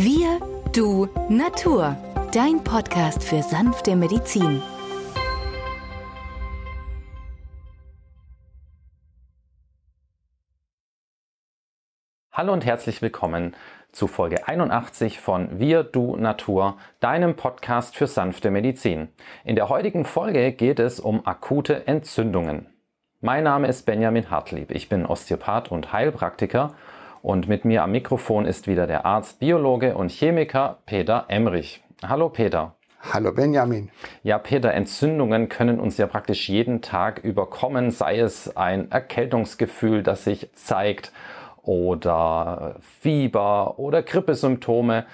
Wir, du, Natur. Dein Podcast für sanfte Medizin. Hallo und herzlich willkommen zu Folge 81 von Wir, du, Natur, deinem Podcast für sanfte Medizin. In der heutigen Folge geht es um akute Entzündungen. Mein Name ist Benjamin Hartlieb. Ich bin Osteopath und Heilpraktiker und mit mir am Mikrofon ist wieder der Arzt, Biologe und Chemiker Peter Emrich. Hallo Peter. Hallo Benjamin. Ja, Peter, Entzündungen können uns ja praktisch jeden Tag überkommen, sei es ein Erkältungsgefühl, das sich zeigt oder Fieber oder Grippesymptome.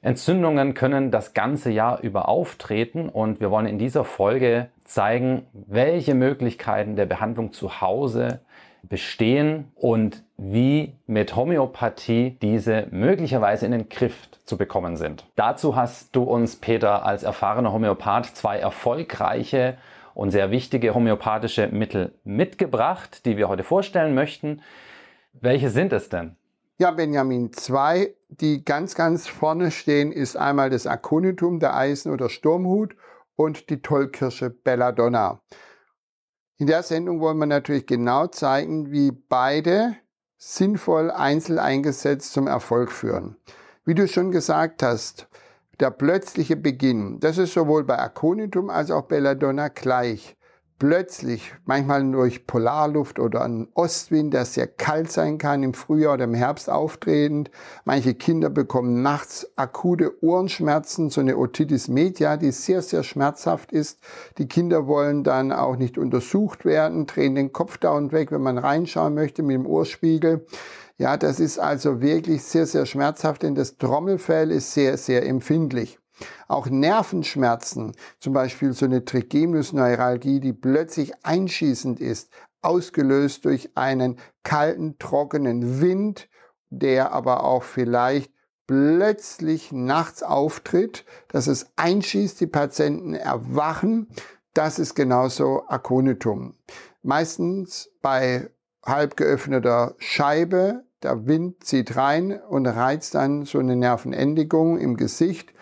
Entzündungen können das ganze Jahr über auftreten und wir wollen in dieser Folge zeigen, welche Möglichkeiten der Behandlung zu Hause bestehen und wie mit Homöopathie diese möglicherweise in den Griff zu bekommen sind. Dazu hast du uns, Peter, als erfahrener Homöopath zwei erfolgreiche und sehr wichtige homöopathische Mittel mitgebracht, die wir heute vorstellen möchten. Welche sind es denn? Ja, Benjamin, zwei, die ganz, ganz vorne stehen, ist einmal das Aconitum, der Eisen- oder Sturmhut und die Tollkirsche Belladonna. In der Sendung wollen wir natürlich genau zeigen, wie beide sinnvoll einzeln eingesetzt zum Erfolg führen. Wie du schon gesagt hast, der plötzliche Beginn, das ist sowohl bei Aconitum als auch Belladonna gleich plötzlich, manchmal durch Polarluft oder ein Ostwind, der sehr kalt sein kann, im Frühjahr oder im Herbst auftretend. Manche Kinder bekommen nachts akute Ohrenschmerzen, so eine Otitis media, die sehr, sehr schmerzhaft ist. Die Kinder wollen dann auch nicht untersucht werden, drehen den Kopf dauernd weg, wenn man reinschauen möchte mit dem Ohrspiegel. Ja, das ist also wirklich sehr, sehr schmerzhaft, denn das Trommelfell ist sehr, sehr empfindlich. Auch Nervenschmerzen, zum Beispiel so eine Trigeminusneuralgie, die plötzlich einschießend ist, ausgelöst durch einen kalten, trockenen Wind, der aber auch vielleicht plötzlich nachts auftritt, dass es einschießt, die Patienten erwachen. Das ist genauso Akonitum. Meistens bei halb geöffneter Scheibe, der Wind zieht rein und reizt dann so eine Nervenendigung im Gesicht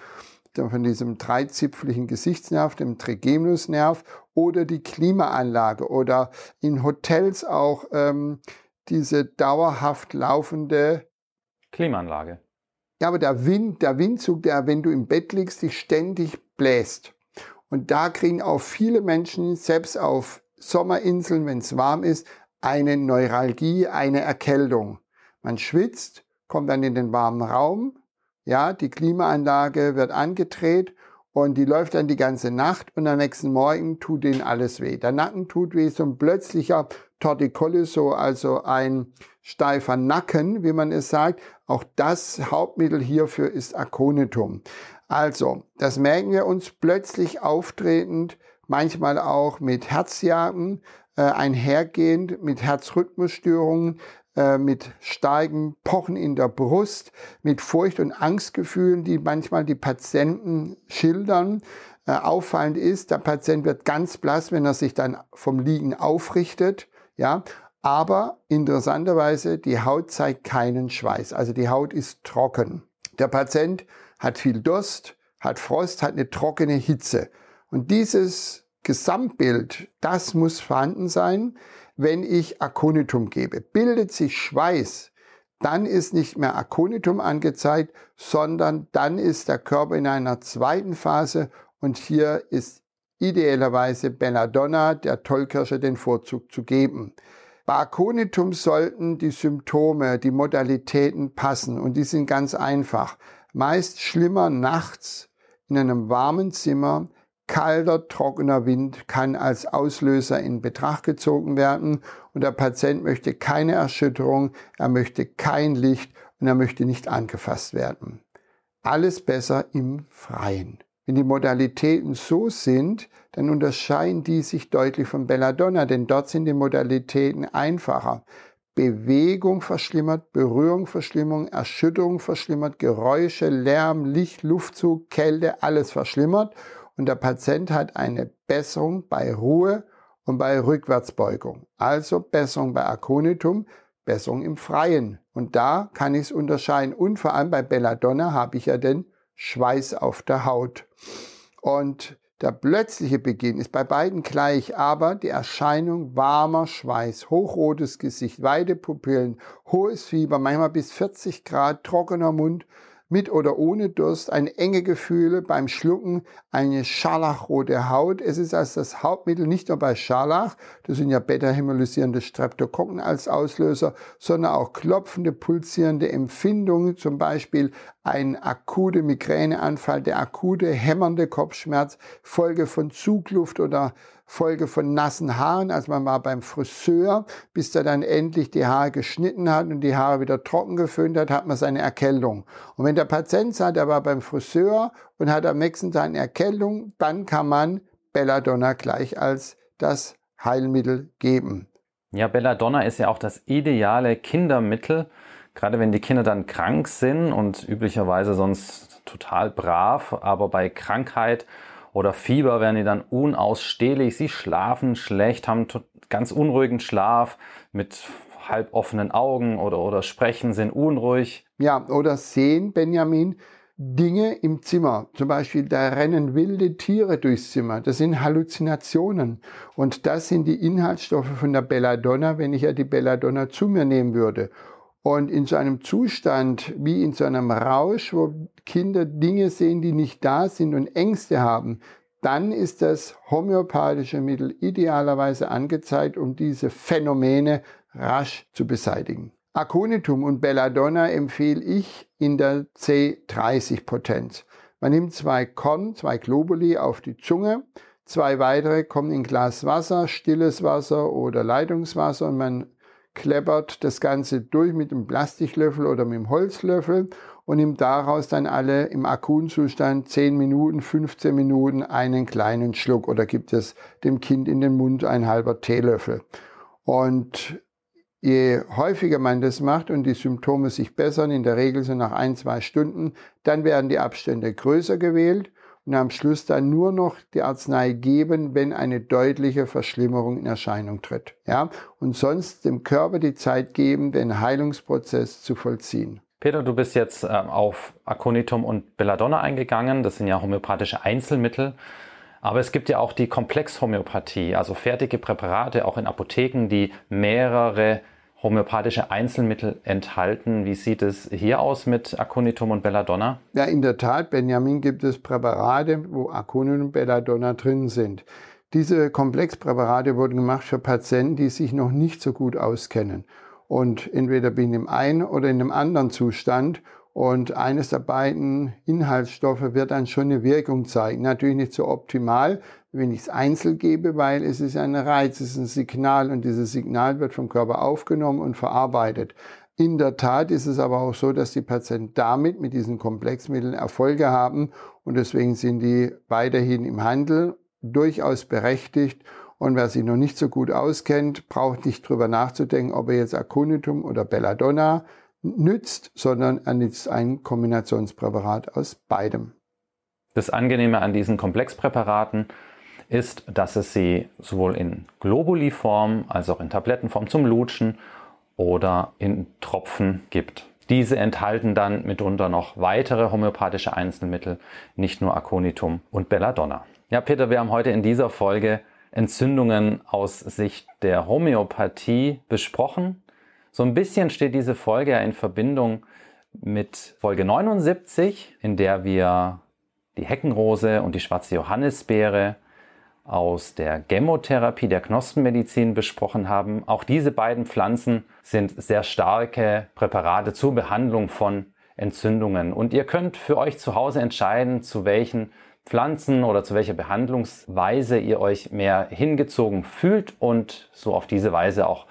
von diesem dreizipfligen Gesichtsnerv, dem Trigeminusnerv oder die Klimaanlage oder in Hotels auch ähm, diese dauerhaft laufende Klimaanlage. Ja, aber der Wind, der Windzug, der, wenn du im Bett liegst, dich ständig bläst. Und da kriegen auch viele Menschen, selbst auf Sommerinseln, wenn es warm ist, eine Neuralgie, eine Erkältung. Man schwitzt, kommt dann in den warmen Raum, ja, die Klimaanlage wird angedreht und die läuft dann die ganze Nacht und am nächsten Morgen tut denen alles weh. Der Nacken tut weh, so ein plötzlicher Torticollis, so also ein steifer Nacken, wie man es sagt. Auch das Hauptmittel hierfür ist Aconitum. Also, das merken wir uns plötzlich auftretend, manchmal auch mit Herzjagen, äh, einhergehend mit Herzrhythmusstörungen, äh, mit starken Pochen in der Brust, mit Furcht- und Angstgefühlen, die manchmal die Patienten schildern. Äh, auffallend ist, der Patient wird ganz blass, wenn er sich dann vom Liegen aufrichtet, ja. Aber interessanterweise, die Haut zeigt keinen Schweiß. Also die Haut ist trocken. Der Patient hat viel Durst, hat Frost, hat eine trockene Hitze. Und dieses Gesamtbild, das muss vorhanden sein wenn ich Aconitum gebe. Bildet sich Schweiß, dann ist nicht mehr Aconitum angezeigt, sondern dann ist der Körper in einer zweiten Phase und hier ist idealerweise Belladonna, der Tollkirsche, den Vorzug zu geben. Bei Aconitum sollten die Symptome, die Modalitäten passen und die sind ganz einfach. Meist schlimmer nachts in einem warmen Zimmer, Kalter, trockener Wind kann als Auslöser in Betracht gezogen werden und der Patient möchte keine Erschütterung, er möchte kein Licht und er möchte nicht angefasst werden. Alles besser im Freien. Wenn die Modalitäten so sind, dann unterscheiden die sich deutlich von Belladonna, denn dort sind die Modalitäten einfacher. Bewegung verschlimmert, Berührung verschlimmert, Erschütterung verschlimmert, Geräusche, Lärm, Licht, Luftzug, Kälte, alles verschlimmert und der Patient hat eine Besserung bei Ruhe und bei Rückwärtsbeugung. Also Besserung bei Aconitum, Besserung im Freien. Und da kann ich es unterscheiden. Und vor allem bei Belladonna habe ich ja den Schweiß auf der Haut. Und der plötzliche Beginn ist bei beiden gleich, aber die Erscheinung warmer Schweiß, hochrotes Gesicht, weite Pupillen, hohes Fieber, manchmal bis 40 Grad, trockener Mund, mit oder ohne Durst, ein enge Gefühle beim Schlucken, eine scharlachrote Haut. Es ist als das Hauptmittel nicht nur bei Scharlach, das sind ja beta-hämolysierende Streptokokken als Auslöser, sondern auch klopfende, pulsierende Empfindungen, zum Beispiel ein akute Migräneanfall, der akute hämmernde Kopfschmerz, Folge von Zugluft oder Folge von nassen Haaren, als man war beim Friseur, bis er dann endlich die Haare geschnitten hat und die Haare wieder trocken geföhnt hat, hat man seine Erkältung. Und wenn der Patient sagt, er war beim Friseur und hat am nächsten Tag eine Erkältung, dann kann man Belladonna gleich als das Heilmittel geben. Ja, Belladonna ist ja auch das ideale Kindermittel, gerade wenn die Kinder dann krank sind und üblicherweise sonst total brav, aber bei Krankheit oder Fieber werden die dann unausstehlich. Sie schlafen schlecht, haben ganz unruhigen Schlaf mit halb offenen Augen oder, oder sprechen, sind unruhig. Ja, oder sehen, Benjamin, Dinge im Zimmer. Zum Beispiel, da rennen wilde Tiere durchs Zimmer. Das sind Halluzinationen. Und das sind die Inhaltsstoffe von der Belladonna, wenn ich ja die Belladonna zu mir nehmen würde. Und in so einem Zustand wie in so einem Rausch, wo Kinder Dinge sehen, die nicht da sind und Ängste haben, dann ist das homöopathische Mittel idealerweise angezeigt, um diese Phänomene rasch zu beseitigen. Aconitum und Belladonna empfehle ich in der C30-Potenz. Man nimmt zwei Korn, zwei Globuli auf die Zunge, zwei weitere kommen in Glas Wasser, stilles Wasser oder Leitungswasser und man kleppert das Ganze durch mit dem Plastiklöffel oder mit dem Holzlöffel und nimmt daraus dann alle im akuten Zustand 10 Minuten, 15 Minuten einen kleinen Schluck oder gibt es dem Kind in den Mund ein halber Teelöffel. Und je häufiger man das macht und die Symptome sich bessern, in der Regel so nach ein, zwei Stunden, dann werden die Abstände größer gewählt und am Schluss dann nur noch die Arznei geben, wenn eine deutliche Verschlimmerung in Erscheinung tritt. Ja? Und sonst dem Körper die Zeit geben, den Heilungsprozess zu vollziehen. Peter, du bist jetzt äh, auf Aconitum und Belladonna eingegangen. Das sind ja homöopathische Einzelmittel. Aber es gibt ja auch die Komplexhomöopathie, also fertige Präparate auch in Apotheken, die mehrere homöopathische Einzelmittel enthalten. Wie sieht es hier aus mit Aconitum und Belladonna? Ja, in der Tat, Benjamin, gibt es Präparate, wo Aconitum und Belladonna drin sind. Diese Komplexpräparate wurden gemacht für Patienten, die sich noch nicht so gut auskennen. Und entweder bin ich im einen oder in einem anderen Zustand und eines der beiden Inhaltsstoffe wird dann schon eine Wirkung zeigen. Natürlich nicht so optimal, wenn ich es einzeln gebe, weil es ist ein Reiz, es ist ein Signal und dieses Signal wird vom Körper aufgenommen und verarbeitet. In der Tat ist es aber auch so, dass die Patienten damit mit diesen Komplexmitteln Erfolge haben und deswegen sind die weiterhin im Handel durchaus berechtigt. Und wer sich noch nicht so gut auskennt, braucht nicht drüber nachzudenken, ob er jetzt Aconitum oder Belladonna nützt, sondern er nützt ein Kombinationspräparat aus beidem. Das Angenehme an diesen Komplexpräparaten ist, dass es sie sowohl in Globuliform als auch in Tablettenform zum Lutschen oder in Tropfen gibt. Diese enthalten dann mitunter noch weitere homöopathische Einzelmittel, nicht nur Aconitum und Belladonna. Ja, Peter, wir haben heute in dieser Folge Entzündungen aus Sicht der Homöopathie besprochen. So ein bisschen steht diese Folge in Verbindung mit Folge 79, in der wir die Heckenrose und die schwarze Johannisbeere aus der Gemotherapie der Knospenmedizin besprochen haben. Auch diese beiden Pflanzen sind sehr starke Präparate zur Behandlung von Entzündungen. Und ihr könnt für euch zu Hause entscheiden, zu welchen Pflanzen oder zu welcher Behandlungsweise ihr euch mehr hingezogen fühlt und so auf diese Weise auch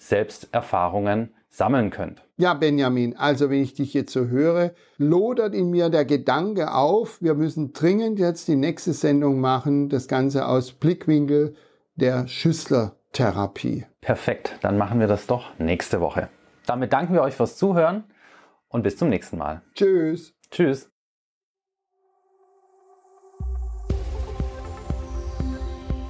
selbst Erfahrungen sammeln könnt. Ja, Benjamin, also wenn ich dich jetzt so höre, lodert in mir der Gedanke auf, wir müssen dringend jetzt die nächste Sendung machen, das Ganze aus Blickwinkel der Schüsslertherapie. Perfekt, dann machen wir das doch nächste Woche. Damit danken wir euch fürs Zuhören und bis zum nächsten Mal. Tschüss. Tschüss.